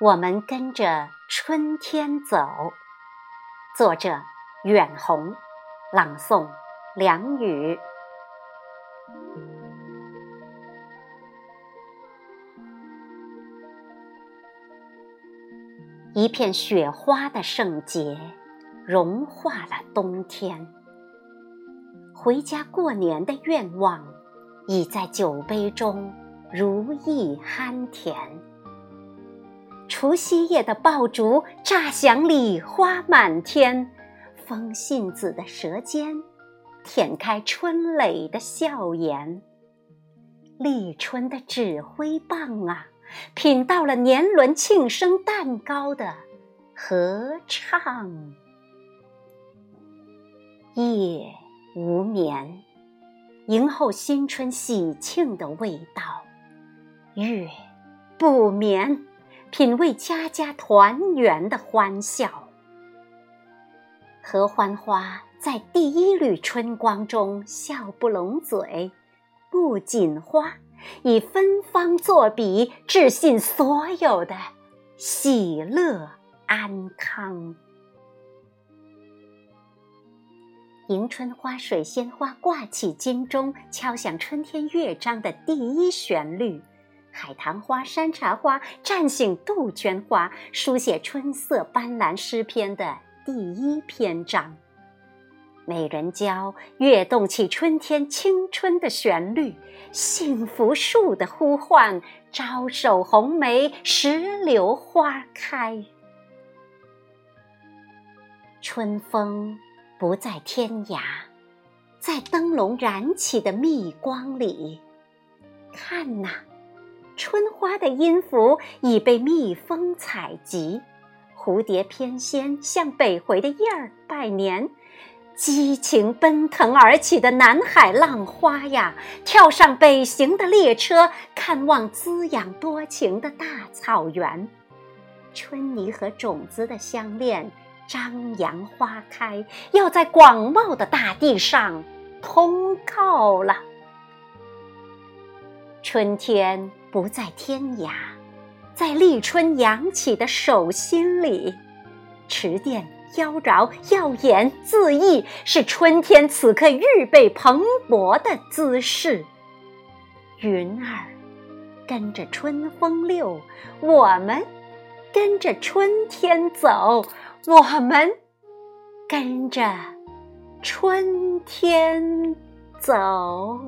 我们跟着春天走。作者：远红，朗诵：梁雨。一片雪花的圣洁，融化了冬天。回家过年的愿望，已在酒杯中如意酣甜。除夕夜的爆竹炸响里，花满天。风信子的舌尖，舔开春蕾的笑颜。立春的指挥棒啊，品到了年轮庆生蛋糕的合唱。夜无眠，迎候新春喜庆的味道。月不眠。品味家家团圆的欢笑，合欢花在第一缕春光中笑不拢嘴，不锦花以芬芳作笔，致信所有的喜乐安康。迎春花水仙花挂起金钟，敲响春天乐章的第一旋律。海棠花、山茶花唤醒杜鹃花，书写春色斑斓诗篇的第一篇章。美人蕉跃动起春天青春的旋律，幸福树的呼唤，招手红梅，石榴花开。春风不在天涯，在灯笼燃起的蜜光里，看呐。春花的音符已被蜜蜂采集，蝴蝶翩跹向北回的燕儿拜年。激情奔腾而起的南海浪花呀，跳上北行的列车，看望滋养多情的大草原。春泥和种子的相恋，张扬花开，要在广袤的大地上通告了。春天。不在天涯，在立春扬起的手心里，池甸妖娆耀眼恣意，是春天此刻预备蓬勃的姿势。云儿跟着春风溜，我们跟着春天走，我们跟着春天走。